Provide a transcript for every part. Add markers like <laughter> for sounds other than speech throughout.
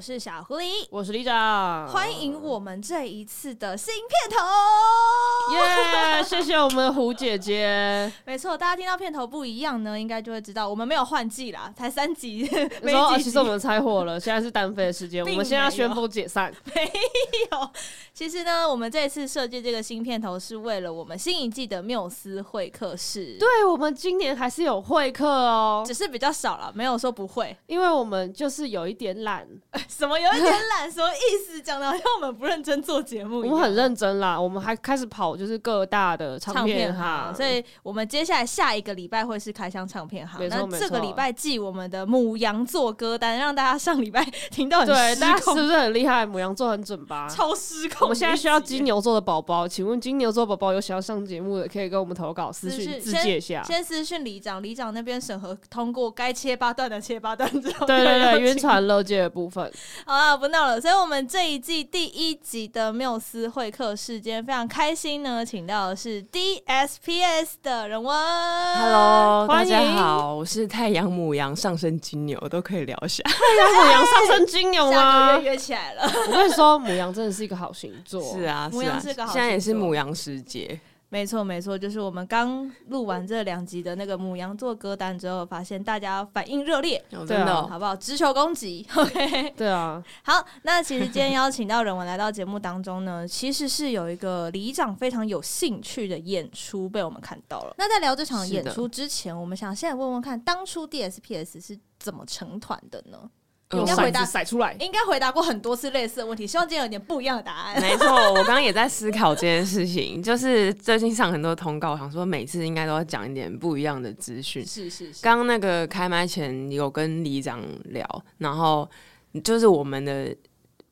我是小狐狸，我是李长，欢迎我们这一次的新片头，耶！谢谢我们的胡姐姐。<laughs> 没错，大家听到片头不一样呢，应该就会知道我们没有换季啦，才三集。<laughs> 没说其实我们拆伙了，现在是单飞的时间，<laughs> 我们现在要宣布解散。没有，其实呢，我们这一次设计这个新片头是为了我们新一季的缪斯会客室。对，我们今年还是有会客哦，只是比较少了，没有说不会，因为我们就是有一点懒。什么有一点懒？什么意思？讲的好像我们不认真做节目一样。我们很认真啦，我们还开始跑，就是各大的唱片哈。所以我们接下来下一个礼拜会是开箱唱片行。那这个礼拜记我们的母羊座歌单，让大家上礼拜听到很失控。对，大家是不是很厉害？母羊座很准吧？超失控。我们现在需要金牛座的宝宝，请问金牛座宝宝有想要上节目的，可以跟我们投稿私讯自荐一下。先私讯里长，里长那边审核通过，该切八段的切八段之后，对对对，晕船乐界的部分。<laughs> 好了，不闹了。所以，我们这一季第一集的缪斯会客室，今天非常开心呢，请到的是 DSPS 的人文。Hello，大家好，我是太阳母羊上升金牛，都可以聊一下。<laughs> 太阳母羊上升金牛吗？<laughs> 约起来了。我跟你说，母羊真的是一个好星座。是啊，是个好星座。现在也是母羊时节。没错，没错，就是我们刚录完这两集的那个母羊座歌单之后，发现大家反应热烈，真的，好不好？直球攻击，<laughs> OK，对啊。好，那其实今天邀请到人文来到节目当中呢，<laughs> 其实是有一个里长非常有兴趣的演出被我们看到了。那在聊这场演出之前，我们想现在问问看，当初 DSPS 是怎么成团的呢？应该回答甩出来，应该回答过很多次类似的问题，希望今天有点不一样的答案。没错，我刚刚也在思考这件事情，就是最近上很多通告，想说每次应该都要讲一点不一样的资讯。是是是。刚刚那个开麦前有跟李长聊，然后就是我们的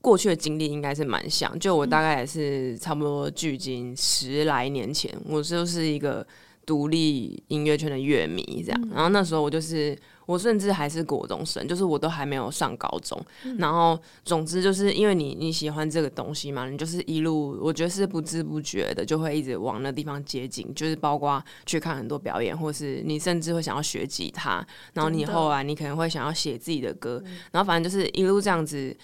过去的经历应该是蛮像，就我大概也是差不多距今十来年前，我就是一个独立音乐圈的乐迷，这样，然后那时候我就是。我甚至还是国中生，就是我都还没有上高中。嗯、然后，总之就是因为你你喜欢这个东西嘛，你就是一路，我觉得是不知不觉的就会一直往那地方接近，就是包括去看很多表演，或是你甚至会想要学吉他。然后你后来你可能会想要写自己的歌。的然后反正就是一路这样子，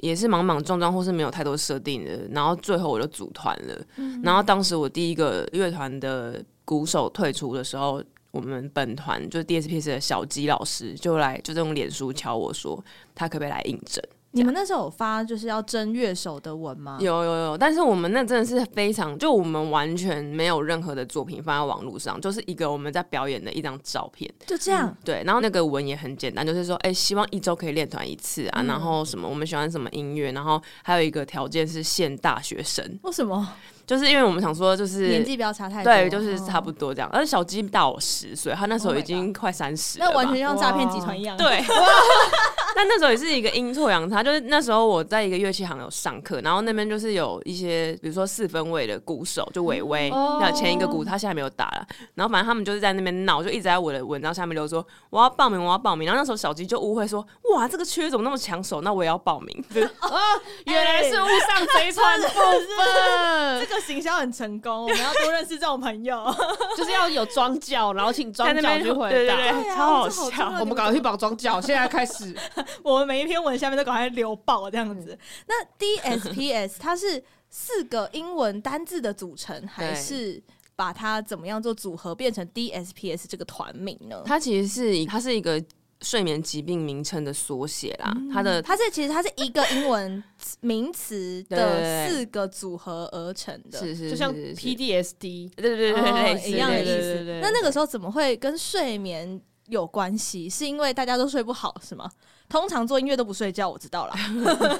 也是莽莽撞撞，或是没有太多设定的。然后最后我就组团了。嗯、然后当时我第一个乐团的鼓手退出的时候。我们本团就 DSPS 的小鸡老师就来，就这种脸书敲我说，他可不可以来应征？你们那时候有发就是要争乐手的文吗？有有有，但是我们那真的是非常，就我们完全没有任何的作品放在网络上，就是一个我们在表演的一张照片，就这样。嗯、对，然后那个文也很简单，就是说，哎、欸，希望一周可以练团一次啊，嗯、然后什么我们喜欢什么音乐，然后还有一个条件是限大学生。为什么？就是因为我们想说，就是年纪不要差太多，对，就是差不多这样。而且小鸡大我十岁，他那时候已经快三十了，那完全像诈骗集团一样。对，<laughs> 但那时候也是一个阴错阳差，就是那时候我在一个乐器行有上课，然后那边就是有一些，比如说四分位的鼓手，就伟伟，那前一个鼓他现在没有打了，然后反正他们就是在那边闹，就一直在我的文章下面留说我要报名，我要报名。然后那时候小吉就误会说，哇，这个缺怎么那么抢手？那我也要报名。啊，<laughs> 原来是误上贼船 <laughs> 的部分，这个行销很成功。我们要多认识这种朋友，就是要有庄教，然后请庄教去回答，超好笑。我们赶快去绑庄教，现在开始，我们每一篇文下面都赶快留爆这样子。那 DSPS 它是四个英文单字的组成，还是把它怎么样做组合变成 DSPS 这个团名呢？它其实是它是一个。睡眠疾病名称的缩写啦，嗯、它的它是其实它是一个英文名词的四个组合而成的，是是，就像 PDSD，对对对对，一样的意思。那那个时候怎么会跟睡眠有关系？是因为大家都睡不好是吗？通常做音乐都不睡觉，我知道啦。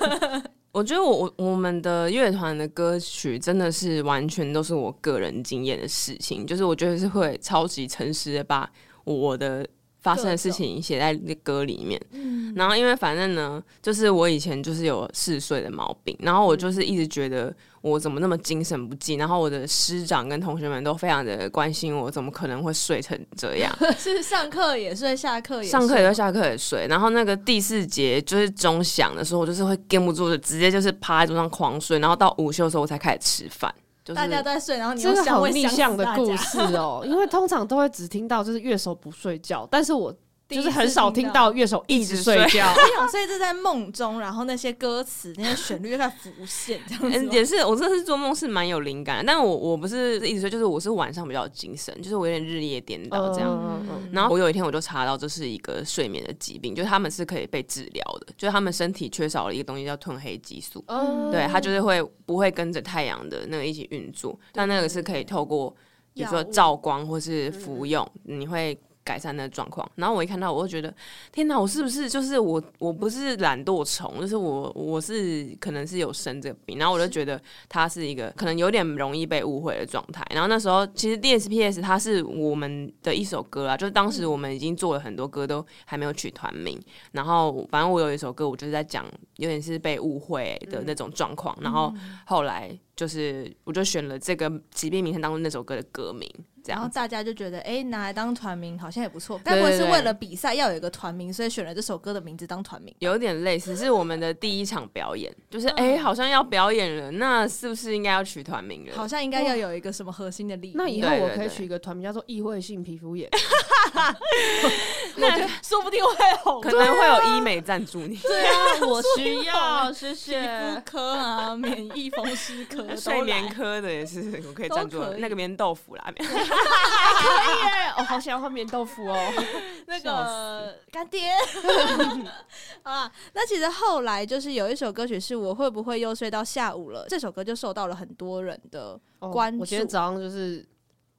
<laughs> 我觉得我我我们的乐团的歌曲真的是完全都是我个人经验的事情，就是我觉得是会超级诚实的把我的。发生的事情写在那歌里面，嗯、然后因为反正呢，就是我以前就是有嗜睡的毛病，然后我就是一直觉得我怎么那么精神不济，然后我的师长跟同学们都非常的关心我，怎么可能会睡成这样？<laughs> 是上课也睡，下课也睡，上课也睡，下课也睡，然后那个第四节就是钟响的时候，我就是会禁不住的，直接就是趴在桌上狂睡，然后到午休的时候我才开始吃饭。就是、大家都在睡，然后你这个好逆向的故事哦。因为通常都会只听到就是乐手不睡觉，但是我就是很少听到乐手一直睡觉，<laughs> 所以就在梦中，然后那些歌词、那些旋律就在浮现，这样子。也是，我这次做梦是蛮有灵感，但我我不是一直睡，就是我是晚上比较有精神，就是我有点日夜颠倒这样。嗯嗯、然后我有一天我就查到这是一个睡眠的疾病，就是他们是可以被治疗的，就是他们身体缺少了一个东西叫褪黑激素，嗯、对，它就是会不会跟着太阳的那个一起运作，但那个是可以透过比如说照光或是服用，嗯、你会。改善的状况，然后我一看到，我就觉得天哪，我是不是就是我？我不是懒惰虫，就是我，我是可能是有生这个病。然后我就觉得它是一个可能有点容易被误会的状态。然后那时候其实 DSPS 它是我们的一首歌啊，就是当时我们已经做了很多歌，都还没有取团名。然后反正我有一首歌，我就是在讲有点是被误会的那种状况。然后后来就是我就选了这个疾病名称当中那首歌的歌名。然后大家就觉得，哎，拿来当团名好像也不错。该不会是为了比赛要有一个团名，所以选了这首歌的名字当团名？有点类似，是我们的第一场表演，就是哎，好像要表演了，那是不是应该要取团名了？好像应该要有一个什么核心的力。那以后我可以取一个团名叫做“异会性皮肤炎 <laughs> ”，那说不定会红，可能会有医美赞助你。对啊，<laughs> 我需要，谢谢。皮肤科啊，免疫风湿科、睡眠科的也是，我可以赞助那个棉豆腐啦。可以耶！我、哦、好想要换棉豆腐哦。<laughs> 那个干爹 <laughs> <laughs> 啊，那其实后来就是有一首歌曲是我会不会又睡到下午了？这首歌就受到了很多人的关注。哦、我今天早上就是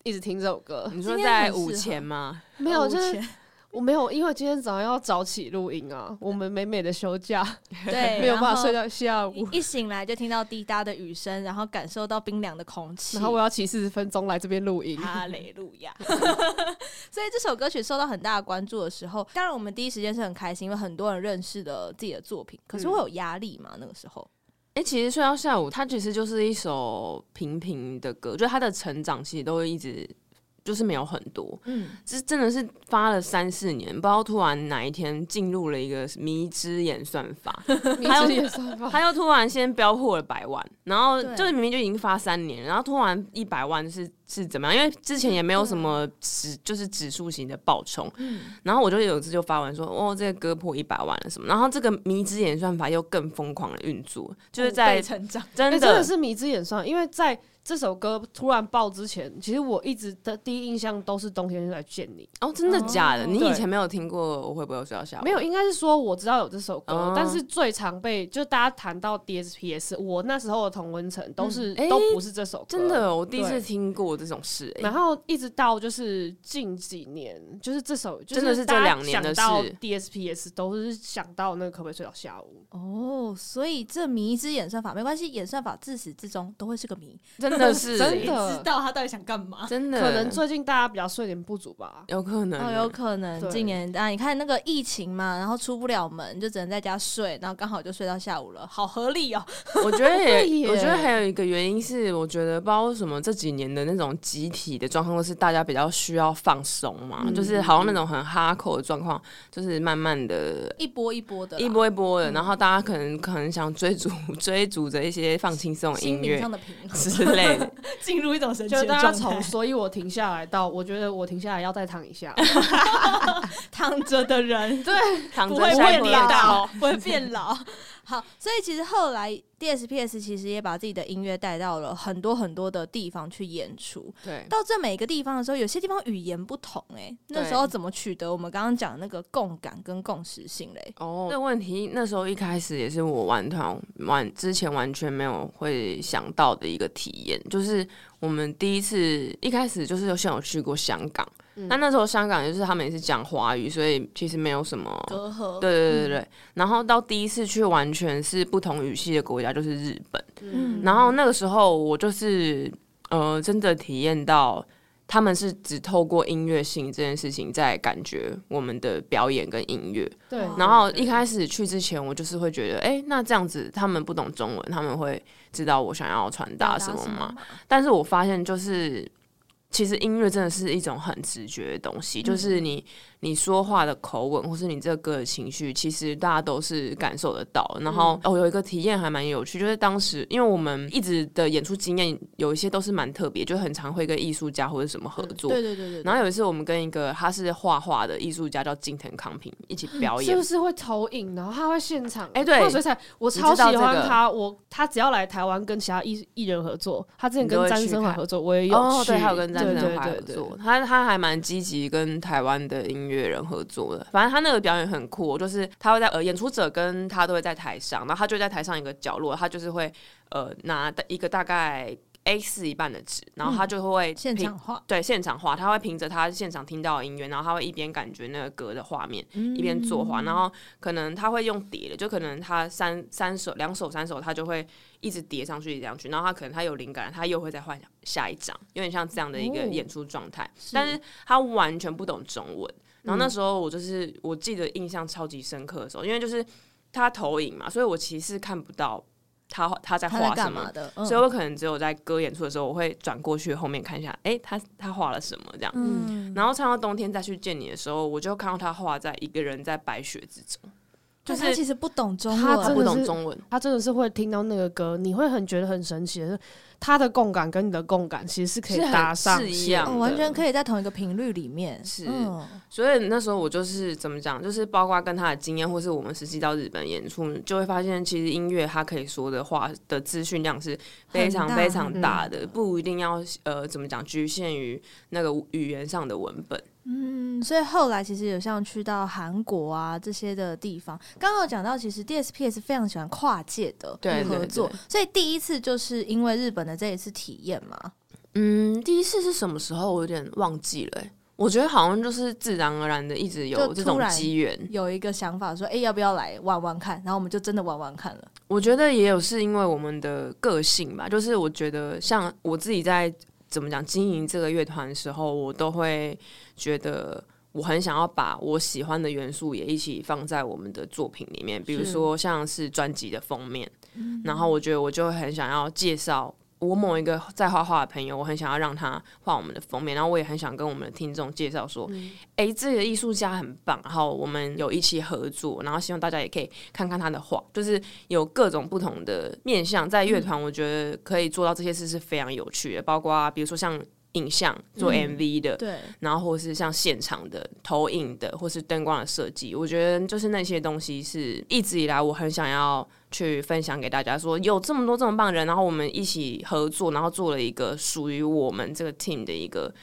一直听这首歌。你说在午前吗？没有，就是。我没有，因为今天早上要早起录音啊。我们美美的休假，<laughs> 对，没有办法睡到下午。一醒来就听到滴答的雨声，然后感受到冰凉的空气。然后我要骑四十分钟来这边录音。哈雷路亚。<laughs> 所以这首歌曲受到很大的关注的时候，当然我们第一时间是很开心，因为很多人认识了自己的作品。可是会有压力嘛？那个时候？哎、欸，其实睡到下午，它其实就是一首平平的歌，就它的成长其实都会一直。就是没有很多，嗯，这真的是发了三四年，不知道突然哪一天进入了一个迷之演算法，<laughs> 迷之演算法，他又突然先飙破了百万，然后就是明明就已经发三年，然后突然一百万是是怎么样？因为之前也没有什么指，就是指数型的爆冲，嗯，然后我就有一次就发文说，哦，这个歌破一百万了什么，然后这个迷之演算法又更疯狂的运作，就是在成长，真的、欸、真的是迷之演算，因为在。这首歌突然爆之前，其实我一直的第一印象都是冬天来见你。哦，真的假的？哦、你以前没有听过？我会不会有睡到下午？没有，应该是说我知道有这首歌，哦、但是最常被就大家谈到 DSPS，我那时候的同温层都是、嗯、都不是这首歌。真的，我第一次听过这种事。然后一直到就是近几年，就是这首真的是这两年的事。想到 DSPS 都是想到那个可不可以睡到下午？哦，所以这谜之演算法没关系，演算法自始至终都会是个谜。真的是真的。知道他到底想干嘛？真的，可能最近大家比较睡眠不足吧，有可能，哦，有可能。今年啊，你看那个疫情嘛，然后出不了门，就只能在家睡，然后刚好就睡到下午了，好合理哦。我觉得也，<laughs> 我觉得还有一个原因是，我觉得不知道为什么这几年的那种集体的状况都是大家比较需要放松嘛，嗯、就是好像那种很哈口的状况，就是慢慢的，一波一波的，一波一波的，嗯、然后大家可能可能想追逐 <laughs> 追逐着一些放轻松的音乐之类的，进入一种神奇的状态。从所以我停下来到，我觉得我停下来要再躺一下，<laughs> 躺着的人对，躺着不会变老，不会变老。<laughs> 好，所以其实后来 DSPS 其实也把自己的音乐带到了很多很多的地方去演出。对，到这每个地方的时候，有些地方语言不同哎、欸，那时候怎么取得我们刚刚讲的那个共感跟共识性嘞？哦，这个问题那时候一开始也是我玩团玩之前完全没有会想到的一个体验，就是我们第一次一开始就是有先有去过香港。那、嗯、那时候香港就是他们也是讲华语，所以其实没有什么隔阂。对对对对，嗯、然后到第一次去完全是不同语系的国家，就是日本。嗯，然后那个时候我就是呃，真的体验到他们是只透过音乐性这件事情在感觉我们的表演跟音乐。对。然后一开始去之前，我就是会觉得，哎、欸，那这样子他们不懂中文，他们会知道我想要传达什么吗？但是我发现就是。其实音乐真的是一种很直觉的东西，就是你。你说话的口吻，或是你这个情绪，其实大家都是感受得到。然后、嗯、哦，有一个体验还蛮有趣，就是当时因为我们一直的演出经验有一些都是蛮特别，就很常会跟艺术家或者什么合作。对对对对。然后有一次我们跟一个他是画画的艺术家叫金藤康平一起表演，是不是会投影？然后他会现场哎，对，所以才我超喜欢他。我他只要来台湾跟其他艺艺人合作，他之前跟詹森华合作，我也有哦，对，他有跟詹森华合作。他他还蛮积极跟台湾的音乐人合作的。反正他那个表演很酷，就是他会在呃演出者跟他都会在台上，然后他就在台上一个角落，他就是会呃拿一个大概 A 四一半的纸，然后他就会现场画，对，现场画，他会凭着他现场听到的音乐，然后他会一边感觉那个歌的画面，一边作画，然后可能他会用叠的，就可能他三三首两首三首，他就会一直叠上去这样去，然后他可能他有灵感，他又会再换下一张，有点像这样的一个演出状态，但是他完全不懂中文。然后那时候我就是我记得印象超级深刻的时候，因为就是他投影嘛，所以我其实看不到他他在画什么的，所以我可能只有在歌演出的时候，我会转过去后面看一下，哎，他他画了什么这样。嗯。然后唱到冬天再去见你的时候，我就看到他画在一个人在白雪之中，就是他其实不懂中文，他不懂中文，他真的是会听到那个歌，你会很觉得很神奇的是。他的共感跟你的共感其实是可以搭上是一样的，完全可以在同一个频率里面。是，所以那时候我就是怎么讲，就是包括跟他的经验，或是我们实际到日本演出，就会发现其实音乐它可以说的话的资讯量是非常非常大的，不一定要呃怎么讲局限于那个语言上的文本。嗯，所以后来其实有像去到韩国啊这些的地方，刚刚有讲到，其实 DSPS 非常喜欢跨界的合作，所以第一次就是因为日本的这一次体验嘛。嗯，第一次是什么时候？我有点忘记了。我觉得好像就是自然而然的，一直有这种机缘，有一个想法说，哎、欸，要不要来玩玩看？然后我们就真的玩玩看了。我觉得也有是因为我们的个性吧，就是我觉得像我自己在。怎么讲？经营这个乐团的时候，我都会觉得我很想要把我喜欢的元素也一起放在我们的作品里面，比如说像是专辑的封面，然后我觉得我就会很想要介绍。我某一个在画画的朋友，我很想要让他画我们的封面，然后我也很想跟我们的听众介绍说，哎、嗯，这个艺术家很棒，然后我们有一起合作，然后希望大家也可以看看他的画，就是有各种不同的面向，在乐团，我觉得可以做到这些事是非常有趣的，包括比如说像。影像做 MV 的，嗯、对，然后或是像现场的投影的，或是灯光的设计，我觉得就是那些东西是一直以来我很想要去分享给大家，说有这么多这么棒的人，然后我们一起合作，然后做了一个属于我们这个 team 的一个。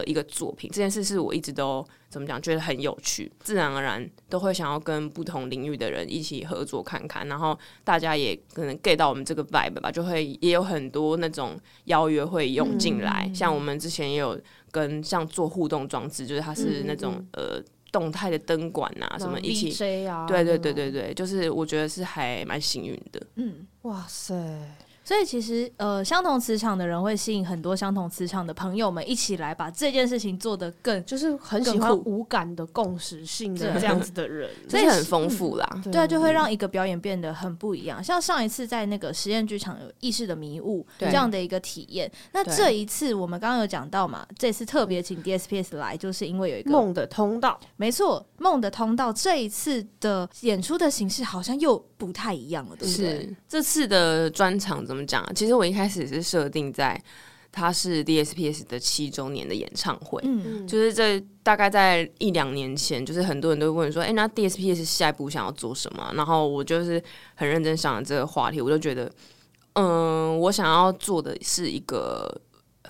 的一个作品，这件事是我一直都怎么讲，觉得很有趣，自然而然都会想要跟不同领域的人一起合作看看，然后大家也可能 get 到我们这个 vibe 吧，就会也有很多那种邀约会涌进来，嗯、像我们之前也有跟像做互动装置，就是它是那种、嗯、呃动态的灯管啊什么一起，啊、对对对对对，就是我觉得是还蛮幸运的，嗯，哇塞。所以其实，呃，相同磁场的人会吸引很多相同磁场的朋友们一起来把这件事情做得更，就是很喜欢无感的共识性的这样子的人，<laughs> 所以很丰富啦。对啊，就会让一个表演变得很不一样。像上一次在那个实验剧场有意识的迷雾这样的一个体验，那这一次我们刚刚有讲到嘛，这次特别请 DSPS 来，就是因为有一个梦的通道。没错，梦的通道这一次的演出的形式好像又不太一样了，对不对？是这次的专场怎么讲？其实我一开始是设定在它是 DSPS 的七周年的演唱会，嗯，就是这大概在一两年前，就是很多人都会问说，哎、欸，那 DSPS 下一步想要做什么？然后我就是很认真想了这个话题，我就觉得，嗯，我想要做的是一个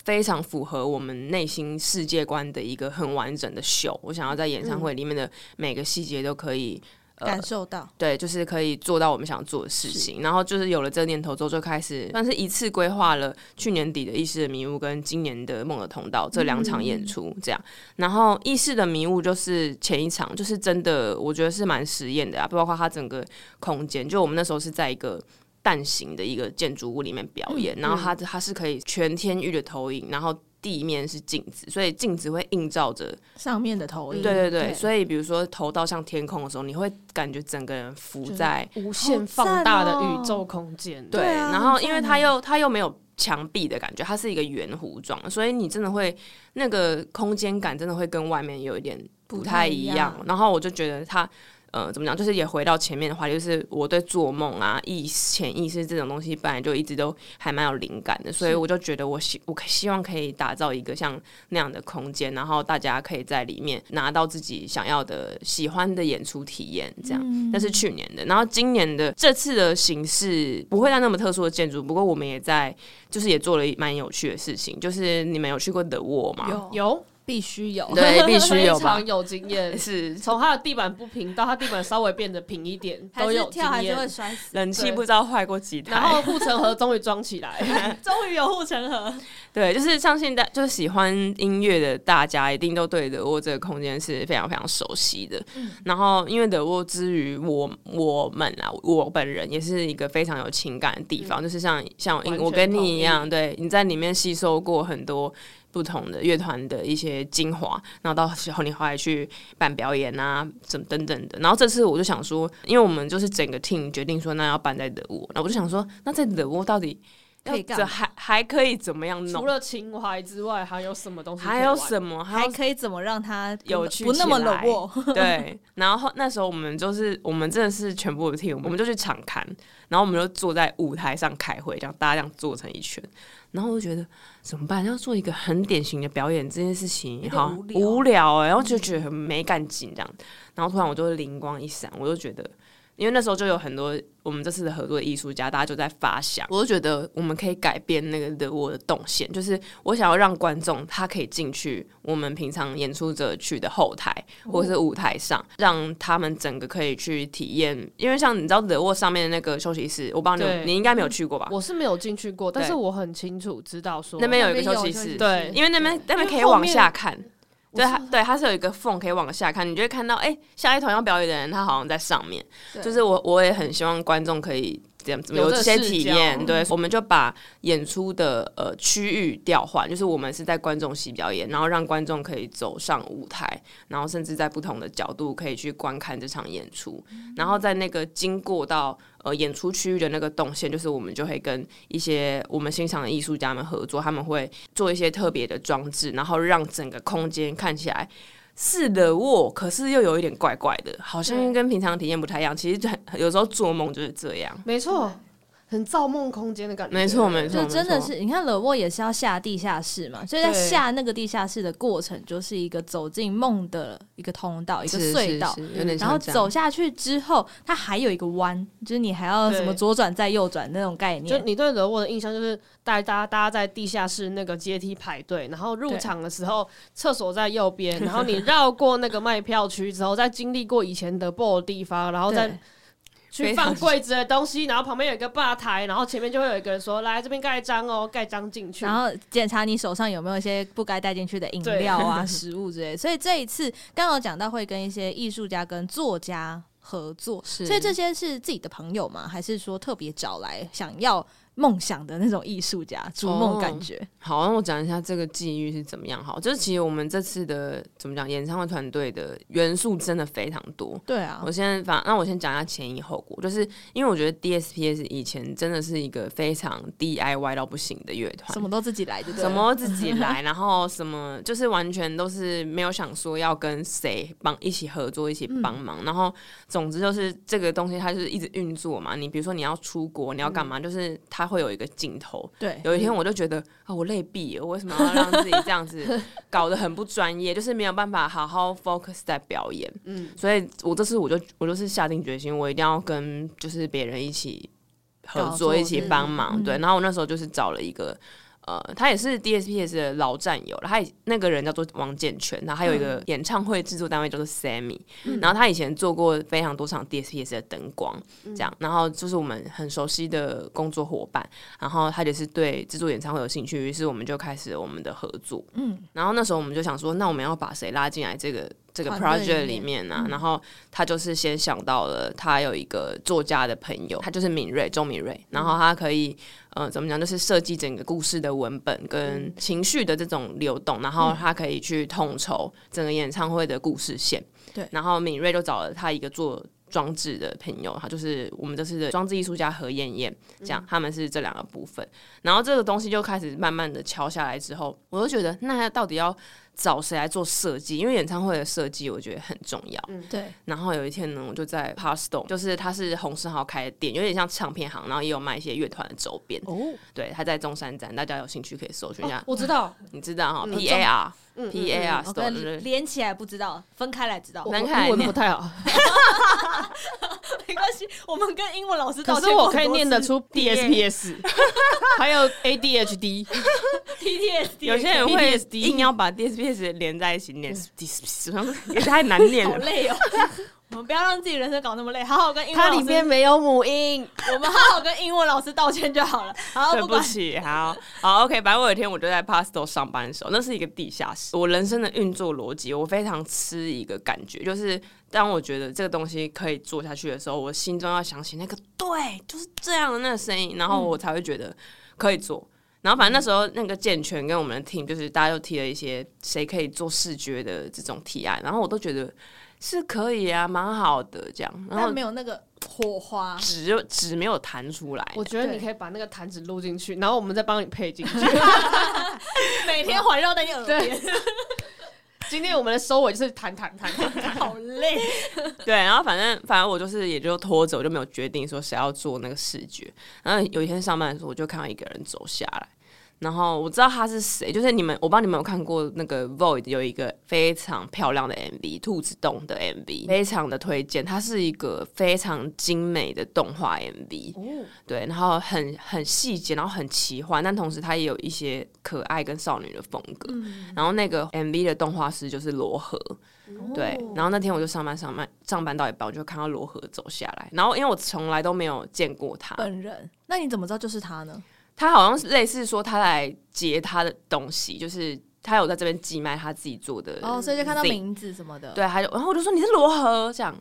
非常符合我们内心世界观的一个很完整的秀。我想要在演唱会里面的每个细节都可以。感受到、呃，对，就是可以做到我们想做的事情。然后就是有了这个念头之后，就开始，算是一次规划了去年底的《意识的迷雾》跟今年的《梦的通道》这两场演出，这样。嗯、然后《意识的迷雾》就是前一场，就是真的，我觉得是蛮实验的啊，包括它整个空间，就我们那时候是在一个蛋形的一个建筑物里面表演，嗯、然后它它是可以全天域的投影，然后。地面是镜子，所以镜子会映照着上面的投影。对对对，对所以比如说投到像天空的时候，你会感觉整个人浮在无限放大的宇宙空间。对，然后因为它又它又没有墙壁的感觉，它是一个圆弧状，所以你真的会那个空间感真的会跟外面有一点不太一样。一样然后我就觉得它。呃，怎么讲？就是也回到前面的话，就是我对做梦啊、意潜意识这种东西，本来就一直都还蛮有灵感的，所以我就觉得我希我希望可以打造一个像那样的空间，然后大家可以在里面拿到自己想要的、喜欢的演出体验。这样，那是去年的，然后今年的这次的形式不会在那么特殊的建筑，不过我们也在，就是也做了蛮有趣的事情，就是你们有去过 The Wall 吗？有有。必须有，对，必须有吧。<laughs> 非常有经验，是从他的地板不平到他地板稍微变得平一点，都有经验。还是会摔死。冷气不知道坏过几台。然后护城河终于装起来，<laughs> 终于有护城河。对，就是相信大就是喜欢音乐的大家，一定都对 The Wall 这个空间是非常非常熟悉的。嗯、然后，因为 The Wall 之于我我们啊，我本人也是一个非常有情感的地方，嗯、就是像像我跟你一样，对，你在里面吸收过很多。不同的乐团的一些精华，然后到时候你后来去办表演啊，怎么等等的。然后这次我就想说，因为我们就是整个 team 决定说，那要办在 The Wall，那我就想说，那在 The Wall 到底要这还还可以怎么样弄？除了情怀之外，还有什么东西？还有什么？还可以怎么让他有趣不那么冷漠？<laughs> <laughs> 对。然后那时候我们就是我们真的是全部的 team，我们就去场刊，然后我们就坐在舞台上开会，这样大家这样坐成一圈。然后我就觉得怎么办？要做一个很典型的表演这件事情，好无聊哎、欸，然后就觉得很没干劲这样。然后突然我就灵光一闪，我就觉得。因为那时候就有很多我们这次的合作的艺术家，大家就在发想，我就觉得我们可以改变那个的我的动线，就是我想要让观众他可以进去我们平常演出者去的后台或者是舞台上，让他们整个可以去体验。因为像你知道的我上面的那个休息室，我帮你你应该没有去过吧？我是没有进去过，但是我很清楚知道说那边有一个休息室，对，因为那边那边可以往下看。对，它对，它是有一个缝可以往下看，你就会看到，哎、欸，下一团要表演的人，他好像在上面。就是我，我也很希望观众可以这样子有这些体验。对，我们就把演出的呃区域调换，就是我们是在观众席表演，然后让观众可以走上舞台，然后甚至在不同的角度可以去观看这场演出，嗯、然后在那个经过到。呃，演出区域的那个动线，就是我们就会跟一些我们欣赏的艺术家们合作，他们会做一些特别的装置，然后让整个空间看起来是 The Wall，可是又有一点怪怪的，好像跟平常体验不太一样。其实很有时候做梦就是这样，没错。很造梦空间的感觉，没错没错，就真的是，你看 The Wall 也是要下地下室嘛，所以在下那个地下室的过程，就是一个走进梦的一个通道，一个隧道，然后走下去之后，它还有一个弯，就是你还要什么左转再右转那种概念。就你对 The Wall 的印象就是带大家大家在地下室那个阶梯排队，然后入场的时候厕所在右边，<laughs> 然后你绕过那个卖票区之后，再经历过以前的 Ball 的地方，然后再。去放柜子的东西，然后旁边有一个吧台，然后前面就会有一个人说：“来这边盖章哦，盖章进去。”然后检查你手上有没有一些不该带进去的饮料啊、<laughs> 食物之类。所以这一次刚刚有讲到会跟一些艺术家跟作家合作，所以这些是自己的朋友吗？还是说特别找来想要？梦想的那种艺术家，逐梦感觉。Oh, 好，那我讲一下这个际遇是怎么样。好，就是其实我们这次的怎么讲，演唱会团队的元素真的非常多。对啊，我先反，那我先讲一下前因后果。就是因为我觉得 DSPS 以前真的是一个非常 DIY 到不行的乐团，什么都自己来的，什么都自己来，<laughs> 然后什么就是完全都是没有想说要跟谁帮一起合作，一起帮忙。嗯、然后总之就是这个东西它就是一直运作嘛。你比如说你要出国，你要干嘛，嗯、就是它。他会有一个镜头，对。有一天我就觉得啊、哦，我累毙了，我为什么要让自己这样子 <laughs> 搞得很不专业？就是没有办法好好 focus 在表演。嗯，所以我这次我就我就是下定决心，我一定要跟就是别人一起合作，一起帮忙。对，然后我那时候就是找了一个。呃，他也是 DSPS 的老战友了，他那个人叫做王建全，然后还有一个演唱会制作单位叫做 Sammy，、嗯、然后他以前做过非常多场 DSPS 的灯光，嗯、这样，然后就是我们很熟悉的工作伙伴，然后他也是对制作演唱会有兴趣，于是我们就开始我们的合作，嗯，然后那时候我们就想说，那我们要把谁拉进来这个这个 project 里面呢、啊？嗯、然后他就是先想到了他有一个作家的朋友，他就是敏锐周敏锐，然后他可以。呃，怎么讲？就是设计整个故事的文本跟情绪的这种流动，然后他可以去统筹整个演唱会的故事线。对，然后敏锐就找了他一个做装置的朋友，他就是我们这次的装置艺术家何燕燕，这样他们是这两个部分。然后这个东西就开始慢慢的敲下来之后，我就觉得那到底要找谁来做设计？因为演唱会的设计我觉得很重要。嗯，对。然后有一天呢，我就在 Parkstone，就是他是洪世豪开的店，有点像唱片行，然后也有卖一些乐团的周边。哦，对，他在中山站，大家有兴趣可以搜寻一下。我知道，你知道哈，P A R。P A R Store 连起来不知道，分开来知道。分开英文不太好，<laughs> 没关系，我们跟英文老师道歉。可是我可以念得出 D S P S，<laughs> 还有 A D H D、P T S D。有些人会硬要把 D S P S 连在一起念，D S P S 也太难念了，好累哦。我们不要让自己人生搞那么累，好好跟英文老师。它里面没有母音，<laughs> 我们好好跟英文老师道歉就好了。<laughs> 好，对不起，好好 OK。反正我有一天我就在 Parkstone 上班的时候，那是一个地下室。我人生的运作逻辑，我非常吃一个感觉，就是当我觉得这个东西可以做下去的时候，我心中要想起那个对，就是这样的那个声音，然后我才会觉得可以做。然后反正那时候那个健全跟我们的 team，就是大家又提了一些谁可以做视觉的这种提案，然后我都觉得。是可以啊，蛮好的这样，然后但没有那个火花，纸纸没有弹出来。我觉得你可以把那个弹指录进去，然后我们再帮你配进去，<laughs> 每天环绕在你耳边。今天我们的收尾就是弹弹弹弹弹，好累。<laughs> 对，然后反正反正我就是也就拖着，我就没有决定说谁要做那个视觉。然后有一天上班的时候，我就看到一个人走下来。然后我知道他是谁，就是你们，我不知道你们有看过那个 Void 有一个非常漂亮的 MV，兔子洞的 MV，非常的推荐。它是一个非常精美的动画 MV，哦，对，然后很很细节，然后很奇幻，但同时它也有一些可爱跟少女的风格。嗯，然后那个 MV 的动画师就是罗河，哦，对。然后那天我就上班上班上班到一半，我就看到罗河走下来，然后因为我从来都没有见过他本人，那你怎么知道就是他呢？他好像是类似说他来截他的东西，就是他有在这边寄卖他自己做的哦，所以就看到名字什么的，对，他就然后我就说你是罗河这样，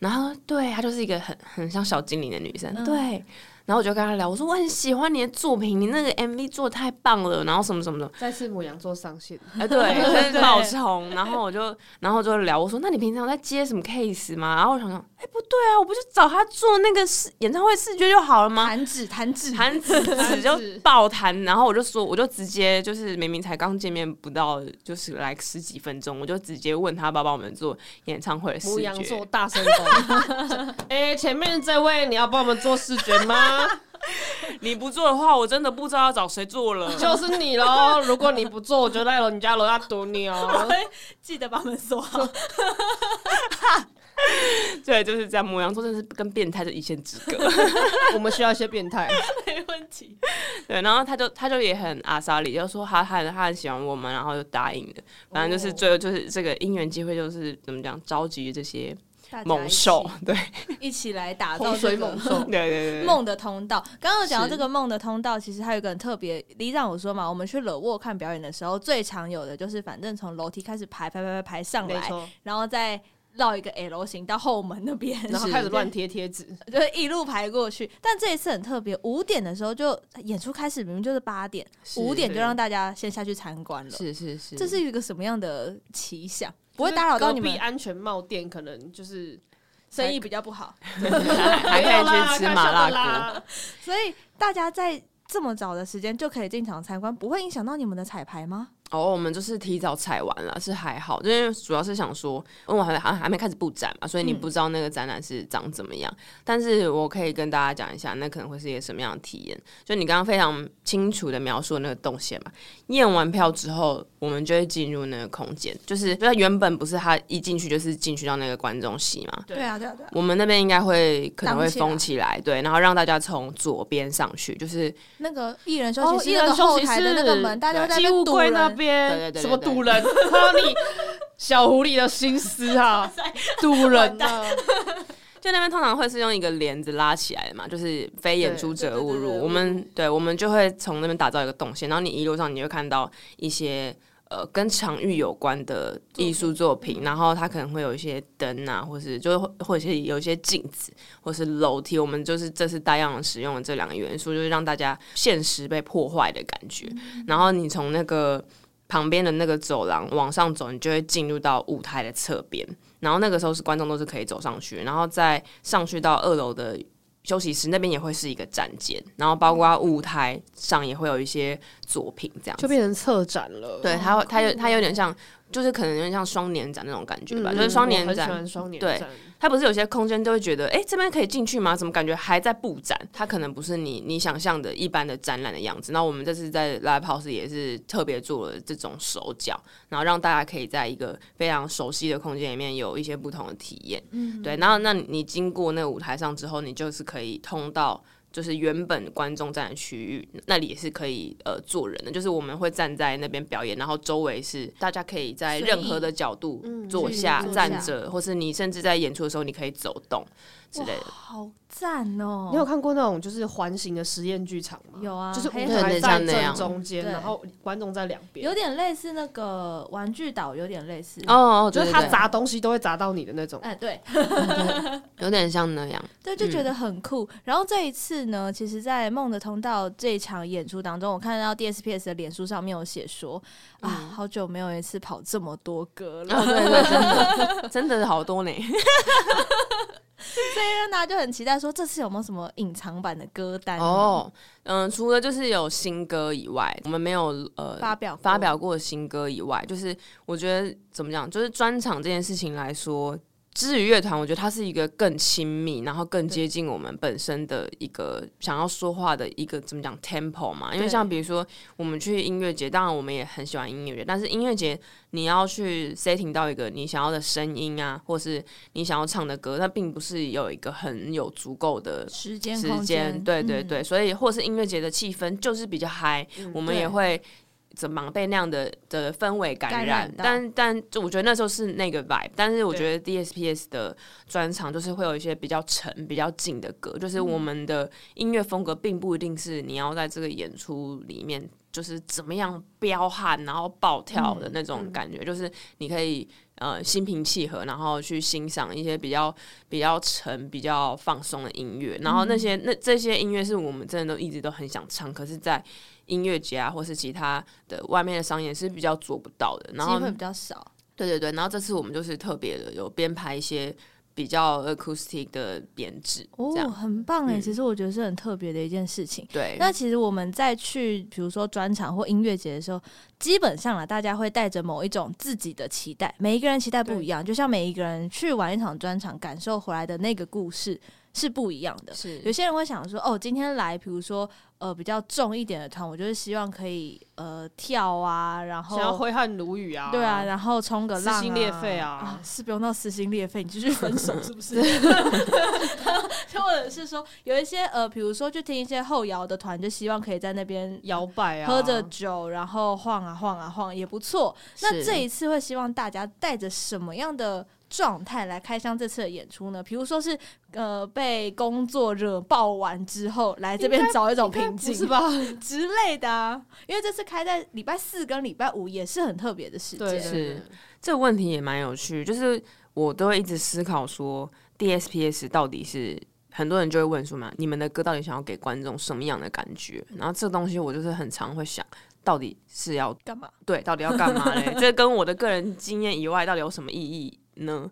然后对他就是一个很很像小精灵的女生，嗯、对。然后我就跟他聊，我说我很喜欢你的作品，你那个 MV 做的太棒了，然后什么什么的。再次母羊座上线，哎，对，<laughs> 冒充。然后我就，然后就聊，我说那你平常在接什么 case 吗？然后我想想，哎，不对啊，我不是找他做那个视演唱会视觉就好了吗？弹指，弹指，弹指，<laughs> 指就爆弹。然后我就说，我就直接就是明明才刚见面不到，就是来十几分钟，我就直接问他，帮帮我们做演唱会的视觉。牡羊座大声公，<laughs> 哎，前面这位你要帮我们做视觉吗？<laughs> 你不做的话，我真的不知道要找谁做了。就是你喽！如果你不做，我就在楼你家楼下堵你哦。记得把门锁好。<laughs> 对，就是这样。母羊座真的是跟变态的一线之隔。<laughs> 我们需要一些变态，<laughs> 没问题。对，然后他就他就也很阿莎里，就说他他他很喜欢我们，然后就答应了。反正就是最后就是这个姻缘机会，就是怎么讲，召集这些。猛兽，对，一起来打造水猛兽，对对对，梦的通道。刚刚讲到这个梦的通道，其实还有一个很特别。李长我说嘛，我们去惹沃看表演的时候，最常有的就是，反正从楼梯开始排排排排排上来，然后再绕一个 L 型到后门那边，然后开始乱贴贴纸，就一路排过去。但这一次很特别，五点的时候就演出开始，明明就是八点，五点就让大家先下去参观了。是是是，这是一个什么样的奇想？不会打扰到你们。安全帽店可能就是生意比较不好，还可以去吃麻辣锅。<laughs> 所以大家在这么早的时间就可以进场参观，不会影响到你们的彩排吗？哦，我们就是提早踩完了，是还好，因为主要是想说，因为我还还还没开始布展嘛，所以你不知道那个展览是长怎么样。嗯、但是我可以跟大家讲一下，那可能会是一个什么样的体验。就你刚刚非常清楚的描述的那个动线嘛，验完票之后，我们就会进入那个空间，就是就原本不是他一进去就是进去到那个观众席嘛？对啊，对啊，对啊。我们那边应该会可能会封起来，对，然后让大家从左边上去，就是那个艺人休息室那个后台的那个门，大家在那堵人。边，对对对，什么堵人？<laughs> 哈，你小狐狸的心思啊，堵人的。<laughs> 就那边通常会是用一个帘子拉起来的嘛，就是非演出者勿入。我们对，我们就会从那边打造一个动线，然后你一路上你会看到一些呃跟场域有关的艺术作品，然后它可能会有一些灯啊，或是就或者是有一些镜子，或是楼梯。我们就是这次大量使用的这两个元素，就是让大家现实被破坏的感觉。然后你从那个。旁边的那个走廊往上走，你就会进入到舞台的侧边，然后那个时候是观众都是可以走上去，然后再上去到二楼的休息室那边也会是一个展间，然后包括舞台上也会有一些作品，这样就变成策展了。对，它它有它有点像。就是可能有点像双年展那种感觉吧，嗯、就是双年展，对，它不是有些空间都会觉得，哎、欸，这边可以进去吗？怎么感觉还在布展？它可能不是你你想象的一般的展览的样子。那我们这次在 Live House 也是特别做了这种手脚，然后让大家可以在一个非常熟悉的空间里面有一些不同的体验。嗯，对。然后那你经过那个舞台上之后，你就是可以通到。就是原本观众站的区域，那里也是可以呃坐人的，就是我们会站在那边表演，然后周围是大家可以在任何的角度坐下、嗯、站着，或是你甚至在演出的时候你可以走动之类的。好赞哦！你有看过那种就是环形的实验剧场吗？有啊，就是舞台在正中间，然后观众在两边，有点类似那个玩具岛，有点类似哦，就是他砸东西都会砸到你的那种。哎，对，有点像那样。<laughs> 对，就觉得很酷。然后这一次呢，其实，在梦的通道这一场演出当中，我看到 DSPS 的脸书上面有写说啊，好久没有一次跑这么多歌了，对对，真的真的是好多呢。<laughs> <laughs> 所以大家就很期待，说这次有没有什么隐藏版的歌单？哦，嗯，除了就是有新歌以外，我们没有呃发表发表过新歌以外，就是我觉得怎么讲，就是专场这件事情来说。支语乐团，我觉得它是一个更亲密，然后更接近我们本身的一个想要说话的一个怎么讲 tempo 嘛？因为像比如说我们去音乐节，当然我们也很喜欢音乐节，但是音乐节你要去 setting 到一个你想要的声音啊，或是你想要唱的歌，那并不是有一个很有足够的时间时间，对对对，嗯、所以或是音乐节的气氛就是比较嗨，嗯、我们也会。怎么被那样的的氛围感染？感染但但就我觉得那时候是那个 vibe，但是我觉得 DSPS 的专场就是会有一些比较沉、比较紧的歌，就是我们的音乐风格并不一定是你要在这个演出里面就是怎么样彪悍然后暴跳的那种感觉，嗯、就是你可以呃心平气和，然后去欣赏一些比较比较沉、比较放松的音乐，然后那些那这些音乐是我们真的都一直都很想唱，可是，在音乐节啊，或是其他的外面的商演是比较做不到的，然后机会比较少。对对对，然后这次我们就是特别的有编排一些比较 acoustic 的编制，哦，很棒哎！嗯、其实我觉得是很特别的一件事情。对，那其实我们在去比如说专场或音乐节的时候，基本上啊，大家会带着某一种自己的期待，每一个人期待不一样，就像每一个人去玩一场专场，感受回来的那个故事是不一样的。是，有些人会想说，哦，今天来，比如说。呃，比较重一点的团，我就是希望可以呃跳啊，然后想要挥汗如雨啊，对啊，然后冲个浪、啊，撕心裂肺啊，啊，是不用到撕心裂肺，你继续分手 <laughs> 是不是？<laughs> 或者是说有一些呃，比如说去听一些后摇的团，就希望可以在那边摇摆啊，喝着酒，然后晃啊晃啊晃，也不错。那这一次会希望大家带着什么样的状态来开箱这次的演出呢？比如说是呃被工作惹爆完之后来这边找一种平静是吧 <laughs> 之类的啊？因为这次开在礼拜四跟礼拜五也是很特别的时间。对，是这个问题也蛮有趣，就是我都会一直思考说，DSPS 到底是很多人就会问说嘛，你们的歌到底想要给观众什么样的感觉？然后这东西我就是很常会想，到底是要干嘛？对，到底要干嘛嘞？这跟我的个人经验以外，到底有什么意义？呢，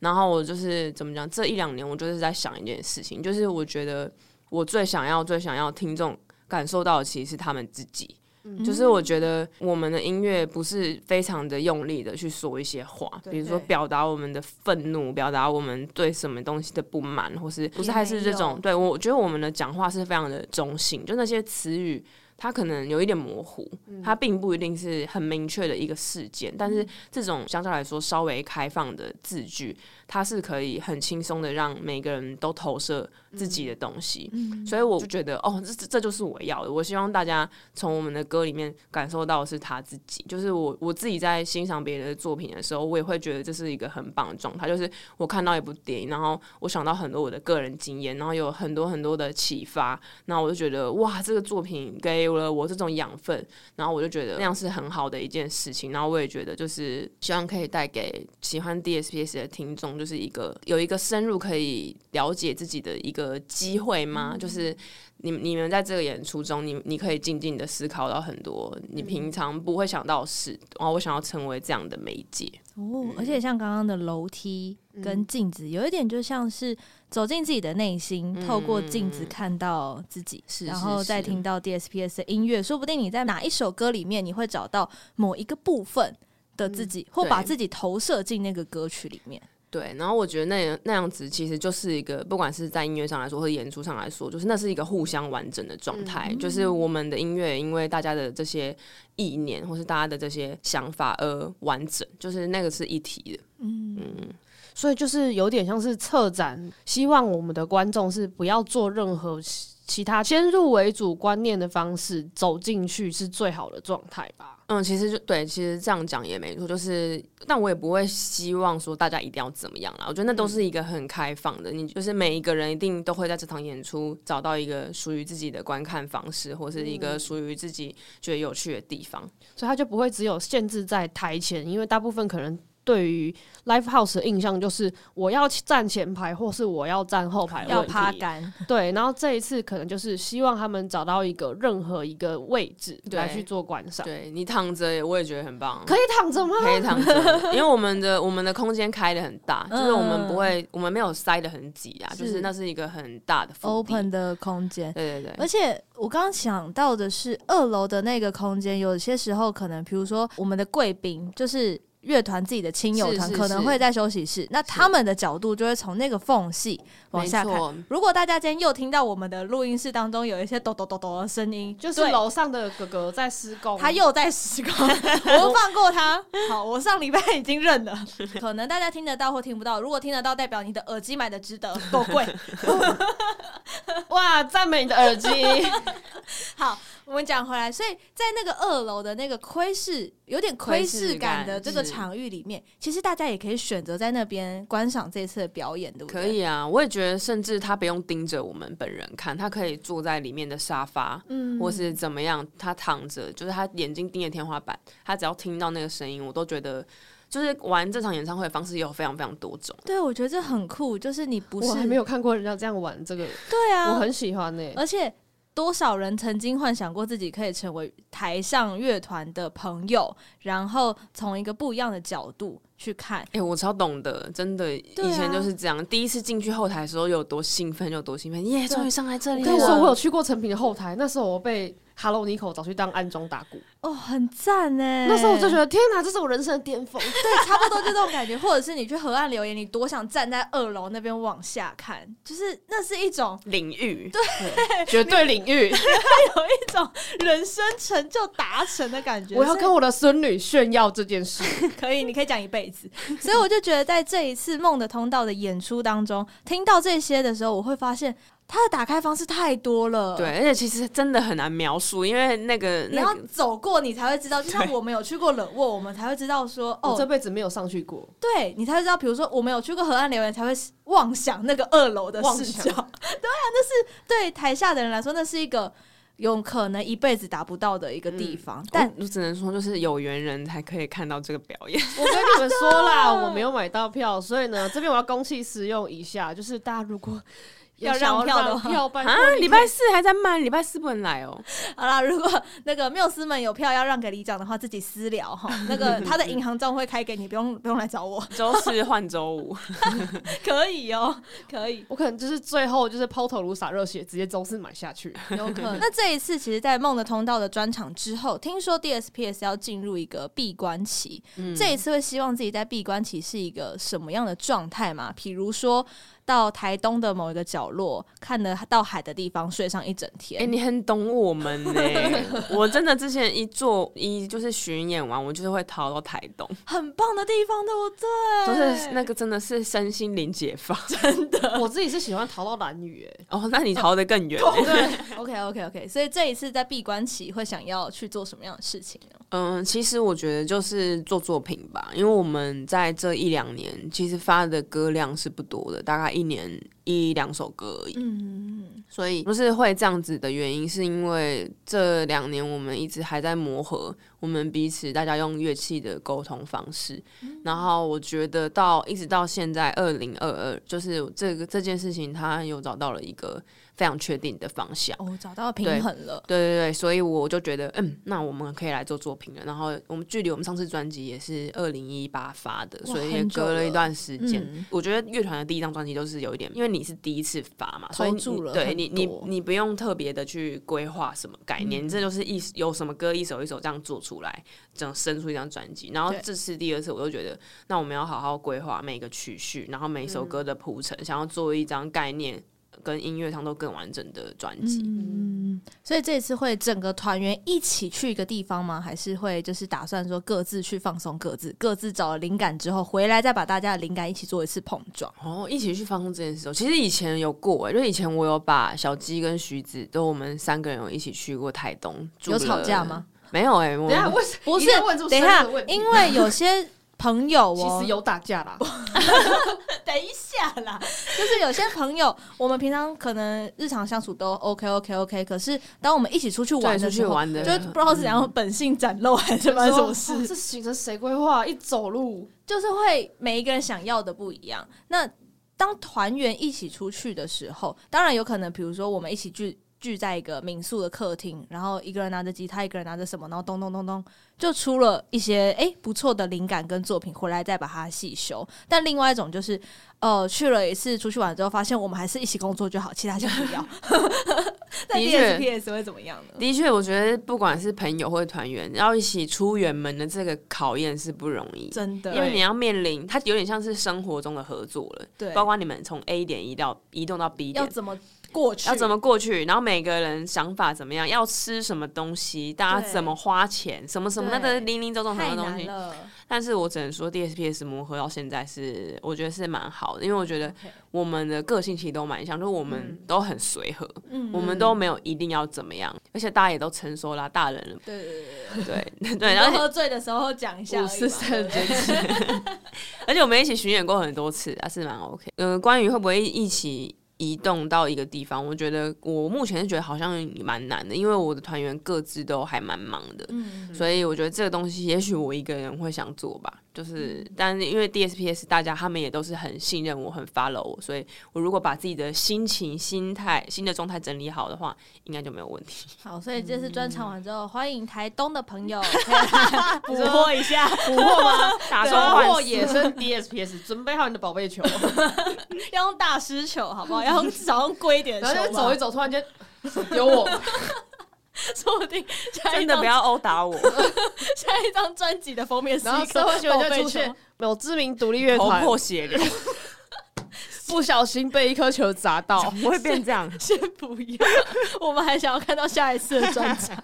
然后我就是怎么讲？这一两年我就是在想一件事情，就是我觉得我最想要、最想要听众感受到的，其实是他们自己。嗯、就是我觉得我们的音乐不是非常的用力的去说一些话，比如说表达我们的愤怒，表达我们对什么东西的不满，或是不是还是这种？对，我觉得我们的讲话是非常的中性，就那些词语。它可能有一点模糊，它并不一定是很明确的一个事件，嗯、但是这种相对来说稍微开放的字句，它是可以很轻松的让每个人都投射自己的东西，嗯、所以我就觉得哦，这这就是我要的。我希望大家从我们的歌里面感受到的是他自己，就是我我自己在欣赏别人的作品的时候，我也会觉得这是一个很棒的状态。就是我看到一部电影，然后我想到很多我的个人经验，然后有很多很多的启发，那我就觉得哇，这个作品给给了我这种养分，然后我就觉得那样是很好的一件事情。然后我也觉得，就是希望可以带给喜欢 DSPS 的听众，就是一个有一个深入可以了解自己的一个机会吗？嗯、就是。你你们在这个演出中，你你可以静静的思考到很多你平常不会想到的事，然后我想要成为这样的媒介哦。而且像刚刚的楼梯跟镜子，有一点就像是走进自己的内心，透过镜子看到自己，然后再听到 DSPS 的音乐，说不定你在哪一首歌里面，你会找到某一个部分的自己，或把自己投射进那个歌曲里面。对，然后我觉得那样那样子其实就是一个，不管是在音乐上来说，或者演出上来说，就是那是一个互相完整的状态。嗯、就是我们的音乐，因为大家的这些意念，或是大家的这些想法而完整，就是那个是一体的。嗯，嗯，所以就是有点像是策展，希望我们的观众是不要做任何其他先入为主观念的方式走进去，是最好的状态吧。嗯，其实就对，其实这样讲也没错，就是，但我也不会希望说大家一定要怎么样啦。我觉得那都是一个很开放的，你就是每一个人一定都会在这场演出找到一个属于自己的观看方式，或是一个属于自己觉得有趣的地方，所以他就不会只有限制在台前，因为大部分可能。对于 Live House 的印象就是我要站前排，或是我要站后排，要趴杆。对，然后这一次可能就是希望他们找到一个任何一个位置来去做观赏。对，你躺着，我也觉得很棒。可以躺着吗？可以躺着，因为我们的我们的空间开的很大，就是我们不会，我们没有塞的很挤啊，就是那是一个很大的 open 的空间。对对对。而且我刚刚想到的是，二楼的那个空间，有些时候可能，比如说我们的贵宾就是。乐团自己的亲友团可能会在休息室，那他们的角度就会从那个缝隙往下看。如果大家今天又听到我们的录音室当中有一些抖抖抖抖的声音，就是楼上的哥哥在施工，他又在施工，<laughs> 我们放过他。<laughs> 好，我上礼拜已经认了，<laughs> 可能大家听得到或听不到。如果听得到，代表你的耳机买的值得，够贵。哇，赞美你的耳机。好。我们讲回来，所以在那个二楼的那个窥视有点窥视感的这个场域里面，其实大家也可以选择在那边观赏这次的表演，对不对？可以啊，我也觉得，甚至他不用盯着我们本人看，他可以坐在里面的沙发，嗯，或是怎么样，他躺着，就是他眼睛盯着天花板，他只要听到那个声音，我都觉得，就是玩这场演唱会的方式也有非常非常多种。对，我觉得这很酷，就是你不是我还没有看过人家这样玩这个，对啊，我很喜欢呢、欸，而且。多少人曾经幻想过自己可以成为台上乐团的朋友，然后从一个不一样的角度去看。哎、欸，我超懂得，真的，以前就是这样。啊、第一次进去后台的时候，有多兴奋，有多兴奋！耶，终于上来这里了。跟你说我有去过成品的后台，那时候我被。Hello Nico 找去当暗中打鼓哦，很赞呢。那时候我就觉得天哪，这是我人生的巅峰。<laughs> 对，差不多就这种感觉。或者是你去河岸留言，你多想站在二楼那边往下看，就是那是一种领域，对，绝对领域，有一种人生成就达成的感觉。我要跟我的孙女炫耀这件事，<laughs> 可以，你可以讲一辈子。所以我就觉得，在这一次梦的通道的演出当中，听到这些的时候，我会发现。它的打开方式太多了，对，而且其实真的很难描述，因为那个你要走过，你才会知道。就像我们有去过冷沃，我们才会知道说，哦，这辈子没有上去过。对，你才会知道，比如说我们有去过河岸留言，才会妄想那个二楼的视角。<laughs> 对啊，那是对台下的人来说，那是一个有可能一辈子达不到的一个地方。嗯、但我只能说，就是有缘人才可以看到这个表演。<laughs> 我跟你们说啦，<laughs> 我没有买到票，所以呢，这边我要公器私用一下，就是大家如果。要让票的话啊，礼拜四还在卖，礼拜四不能来哦。<laughs> 好啦，如果那个缪斯们有票要让给里长的话，自己私聊哈。<laughs> 那个他的银行账会开给你，不用不用来找我。<laughs> 周四换周五，可以哦，可以。我可能就是最后就是抛头颅洒热血，直接周四买下去。有可能。那这一次，其实，在梦的通道的专场之后，听说 DSPS 要进入一个闭关期。嗯。这一次会希望自己在闭关期是一个什么样的状态嘛？比如说。到台东的某一个角落，看得到海的地方睡上一整天。哎、欸，你很懂我们呢。<laughs> 我真的之前一做一就是巡演完，我就是会逃到台东，很棒的地方，对不对？就是那个真的是身心灵解放，<laughs> 真的。<laughs> 我自己是喜欢逃到蓝屿，哎，哦，那你逃得更远。对，OK OK OK。所以这一次在闭关期会想要去做什么样的事情呢？嗯，其实我觉得就是做作品吧，因为我们在这一两年其实发的歌量是不多的，大概。一年一两首歌而已，嗯，所以不是会这样子的原因，是因为这两年我们一直还在磨合，我们彼此大家用乐器的沟通方式。嗯、然后我觉得到一直到现在二零二二，就是这个这件事情，他有找到了一个。非常确定的方向哦，找到平衡了。对对对，所以我就觉得，嗯，那我们可以来做作品了。然后我们距离我们上次专辑也是二零一八发的，所以也隔了一段时间。嗯、我觉得乐团的第一张专辑都是有一点，因为你是第一次发嘛，所以你对你你你不用特别的去规划什么概念，嗯、这就是一有什么歌一首一首这样做出来，这样生出一张专辑。然后这次第二次，我就觉得，那我们要好好规划每个曲序，然后每一首歌的铺陈，嗯、想要做一张概念。跟音乐上都更完整的专辑，嗯，所以这次会整个团员一起去一个地方吗？还是会就是打算说各自去放松，各自各自找了灵感之后回来，再把大家的灵感一起做一次碰撞？哦，一起去放松这件事，其实以前有过哎，就以前我有把小鸡跟徐子都我们三个人有一起去过台东，有吵架吗？没有哎，等下不是，等一下，因为有些。朋友哦，其实有打架啦。<laughs> 等一下啦，就是有些朋友，我们平常可能日常相处都 OK OK OK，可是当我们一起出去玩的时候，就不知道是怎样本性展露还是发生什么事。这行程谁规划？一走路就是会每一个人想要的不一样。那当团员一起出去的时候，当然有可能，比如说我们一起聚。聚在一个民宿的客厅，然后一个人拿着吉他，一个人拿着什么，然后咚咚咚咚，就出了一些哎、欸、不错的灵感跟作品，回来再把它细修。但另外一种就是，呃，去了一次出去玩之后，发现我们还是一起工作就好，其他就不要。的确，DSPS 会怎么样呢？的确，我觉得不管是朋友或者团员，要一起出远门的这个考验是不容易，真的，因为你要面临它有点像是生活中的合作了，对，包括你们从 A 点移到移动到 B 点，要怎么？过去要怎么过去？然后每个人想法怎么样？要吃什么东西？大家怎么花钱？什么什么那个零零总总很多东西。但是我只能说，DSPS 磨合到现在是，我觉得是蛮好的，因为我觉得我们的个性其实都蛮像，就是我们都很随和，嗯、我们都没有一定要怎么样，而且大家也都成熟啦，大人了。对对对对对 <laughs> 对。然后喝醉的时候讲一下，五四三 <laughs> 而且我们一起巡演过很多次，还是蛮 OK。嗯、呃，关于会不会一起？移动到一个地方，我觉得我目前是觉得好像蛮难的，因为我的团员各自都还蛮忙的，嗯，所以我觉得这个东西也许我一个人会想做吧，就是，但是因为 DSPS 大家他们也都是很信任我，很 follow 我，所以我如果把自己的心情、心态、新的状态整理好的话，应该就没有问题。好，所以这次专场完之后，欢迎台东的朋友。<laughs> 捕获一下，捕获吗？打算获野生 DSPS，准备好你的宝贝球，<laughs> 要用大师球，好不好？要用少用贵一点，然后就走一走，突然间有我，<laughs> 说不定真的不要殴打我。<laughs> 下一张专辑的封面是一个宝贝球，有知名独立乐团头破血流，<laughs> 不小心被一颗球砸到，不会变这样。先不要，我们还想要看到下一次的专场。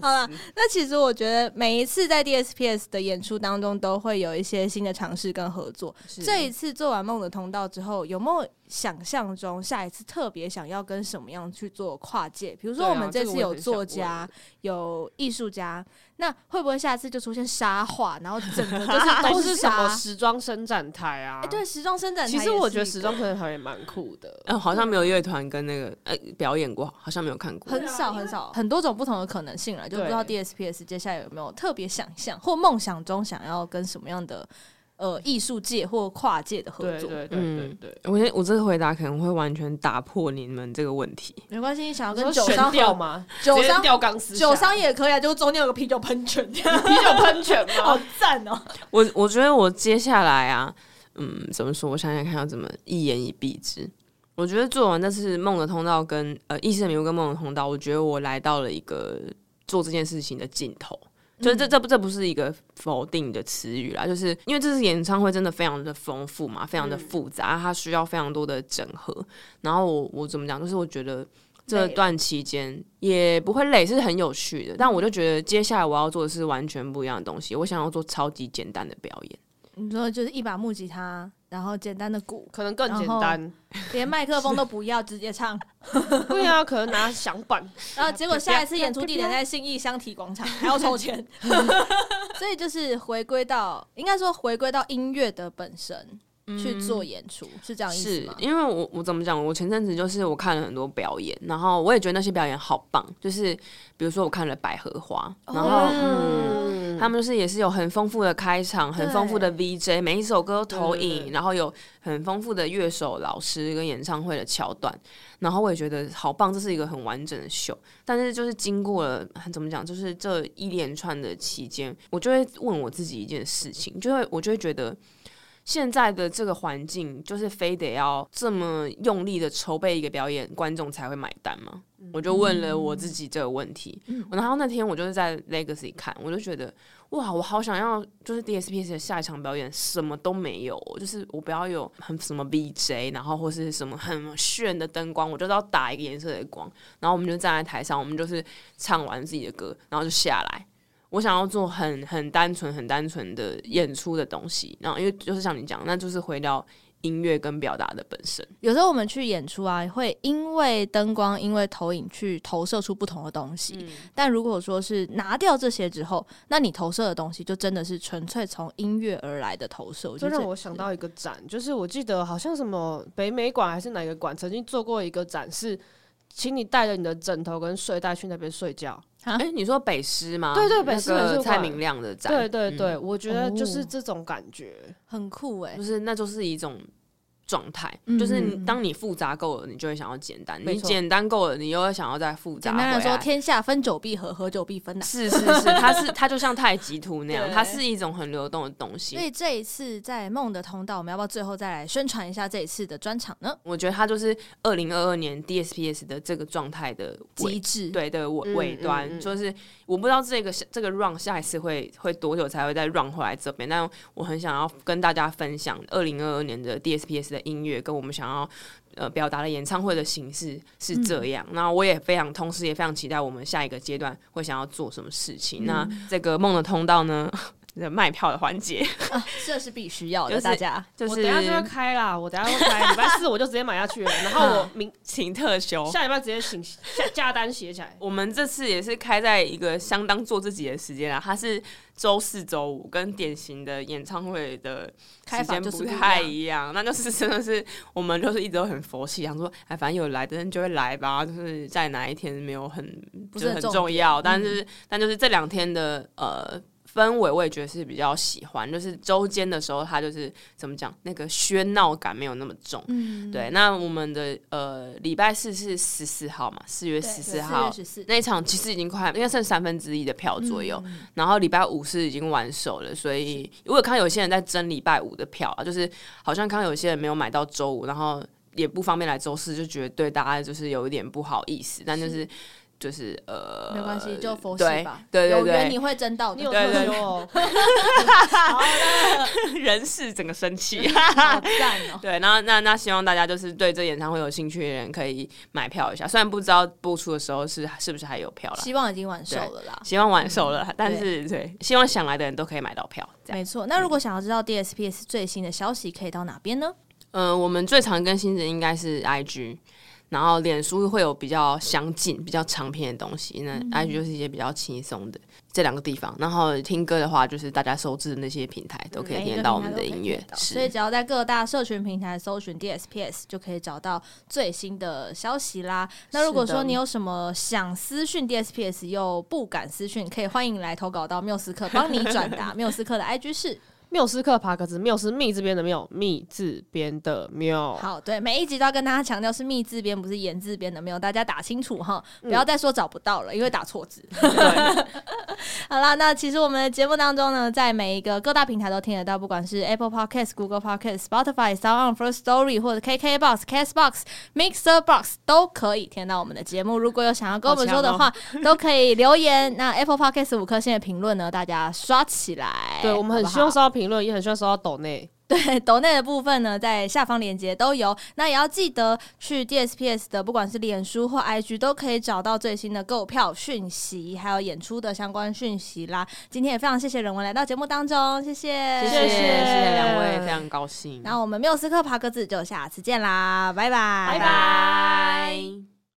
好了，那其实我觉得每一次在 DSPS 的演出当中，都会有一些新的尝试跟合作。是这一次做完《梦的通道》之后，有没有想象中下一次特别想要跟什么样去做跨界？比如说我们这次有作家，有艺术家，那会不会下次就出现沙画，然后整个 <laughs> 都是都是什么时装伸展台啊？哎、欸，对，时装伸展台。其实我觉得时装伸展台也蛮酷的。嗯、呃，好像没有乐团跟那个呃表演过，好像没有看过，很少很少，很多种不同的可能性了。就不知道 DSPS 接下来有没有特别想象或梦想中想要跟什么样的呃艺术界或跨界的合作？对对对对对。我觉得我这个回答可能会完全打破你们这个问题。没关系，你想要跟酒商掉吗？酒商吊钢丝，酒商也可以啊，就中间有个啤酒喷泉，啤酒喷泉吗？<laughs> 好赞哦！我我觉得我接下来啊，嗯，怎么说？我想想看要怎么一言以蔽之。我觉得做完那次梦的通道跟呃意识的迷雾跟梦的通道，我觉得我来到了一个。做这件事情的尽头，就是这这不这不是一个否定的词语啦，就是因为这次演唱会真的非常的丰富嘛，非常的复杂，它需要非常多的整合。然后我我怎么讲，就是我觉得这段期间也不会累，是很有趣的。但我就觉得接下来我要做的是完全不一样的东西，我想要做超级简单的表演。你说就是一把木吉他。然后简单的鼓，可能更简单，<laughs> 连麦克风都不要，直接唱。<laughs> 对啊，可能拿响板。<laughs> 然后结果下一次演出地点在信义香体广场，还要抽钱。所以就是回归到，应该说回归到音乐的本身。去做演出，嗯、是这样意思吗？是因为我我怎么讲？我前阵子就是我看了很多表演，然后我也觉得那些表演好棒。就是比如说我看了百合花，然后、哦、嗯，他们就是也是有很丰富的开场，很丰富的 VJ，每一首歌都投影，然后有很丰富的乐手、老师跟演唱会的桥段，然后我也觉得好棒，这是一个很完整的秀。但是就是经过了怎么讲？就是这一连串的期间，我就会问我自己一件事情，就会我就会觉得。现在的这个环境，就是非得要这么用力的筹备一个表演，观众才会买单吗？嗯、我就问了我自己这个问题。嗯、然后那天我就是在 Legacy 看，我就觉得哇，我好想要，就是 DSPS 的下一场表演什么都没有，就是我不要有很什么 VJ，然后或是什么很炫的灯光，我就要打一个颜色的光，然后我们就站在台上，我们就是唱完自己的歌，然后就下来。我想要做很很单纯、很单纯的演出的东西，然后因为就是像你讲，那就是回到音乐跟表达的本身。有时候我们去演出啊，会因为灯光、因为投影去投射出不同的东西。嗯、但如果说是拿掉这些之后，那你投射的东西就真的是纯粹从音乐而来的投射。就让我想到一个展，就是我记得好像什么北美馆还是哪个馆曾经做过一个展示，请你带着你的枕头跟睡袋去那边睡觉。哎、欸，你说北师吗？对对，北师美术馆，蔡明亮的展。对对对，嗯、我觉得就是这种感觉，哦、很酷哎，就是那就是一种。状态就是你，当你复杂够了，你就会想要简单；你简单够了，你又会想要再复杂。简单的说，天下分久必合，合久必分。是是是，它是它就像太极图那样，它是一种很流动的东西。所以这一次在梦的通道，我们要不要最后再来宣传一下这一次的专场呢？我觉得它就是二零二二年 DSPS 的这个状态的极致，对的尾尾端。就是我不知道这个这个 run 下一次会会多久才会再 run 回来这边，但我很想要跟大家分享二零二二年的 DSPS 的音乐跟我们。想要呃表达的演唱会的形式是这样，那、嗯、我也非常，同时也非常期待我们下一个阶段会想要做什么事情。嗯、那这个梦的通道呢？卖票的环节，<laughs> 这是必须要的。就是、大家，就是我等下就要开啦，我等下会开，礼拜四我就直接买下去了。然后我明请特休，下礼拜直接请下加单写起来。我们这次也是开在一个相当做自己的时间啊，它是周四、周五，跟典型的演唱会的时间不太一样。那就是真的是我们就是一直都很佛系，想说哎，反正有来的人就会来吧，就是在哪一天没有很不是很重要，但是、嗯、但就是这两天的呃。氛围我也觉得是比较喜欢，就是周间的时候，它就是怎么讲，那个喧闹感没有那么重。嗯，对。那我们的呃礼拜四是十四号嘛，四月十四号那一场其实已经快，应该剩三分之一的票左右。嗯、然后礼拜五是已经完售了，所以我有看有些人在争礼拜五的票啊，就是好像看到有些人没有买到周五，然后也不方便来周四，就觉得对大家就是有一点不好意思，但就是。就是呃，没关系，就佛系吧。对对对，有缘你会争到的。你有特休哦。<laughs> 好了，<laughs> 人事整个生气，<laughs> 好赞哦。对，那那那希望大家就是对这演唱会有兴趣的人可以买票一下，虽然不知道播出的时候是是不是还有票了，希望已经完售了啦。希望完售了，但是对，希望想来的人都可以买到票。没错，那如果想要知道 DSPS 最新的消息，可以到哪边呢？呃，我们最常更新的应该是 IG。然后脸书会有比较相近、比较长篇的东西，那 IG 就是一些比较轻松的这两个地方。然后听歌的话，就是大家熟知的那些平台都可以听到我们的音乐。所以只要在各大社群平台搜寻 DSPS，就可以找到最新的消息啦。那如果说你有什么想私讯 DSPS 又不敢私讯，可以欢迎来投稿到缪斯克帮你转达。<laughs> 缪斯克的 IG 是。缪斯克爬格子，缪是密字边的缪，密字边的缪。好，对，每一集都要跟大家强调是密字边，不是言字边的缪，大家打清楚哈，不要再说找不到了，嗯、因为打错字。<laughs> 好啦，那其实我们的节目当中呢，在每一个各大平台都听得到，不管是 Apple Podcast、Google Podcast、Spotify、Sound On、First Story 或者 KK Box、Castbox、Mixer Box 都可以听到我们的节目。如果有想要跟我们说的话，哦、都可以留言。那 Apple Podcast 五颗星的评论呢，大家刷起来。对，我们很希望刷到评论，也很希望收到抖内。对，<laughs> 抖内的部分呢，在下方链接都有。那也要记得去 DSPS 的，不管是脸书或 IG，都可以找到最新的购票讯息，还有演出的相关讯息啦。今天也非常谢谢人文来到节目当中，谢谢，谢谢，谢谢两位，非常高兴。那我们缪斯克爬格子就下次见啦，拜拜，拜拜。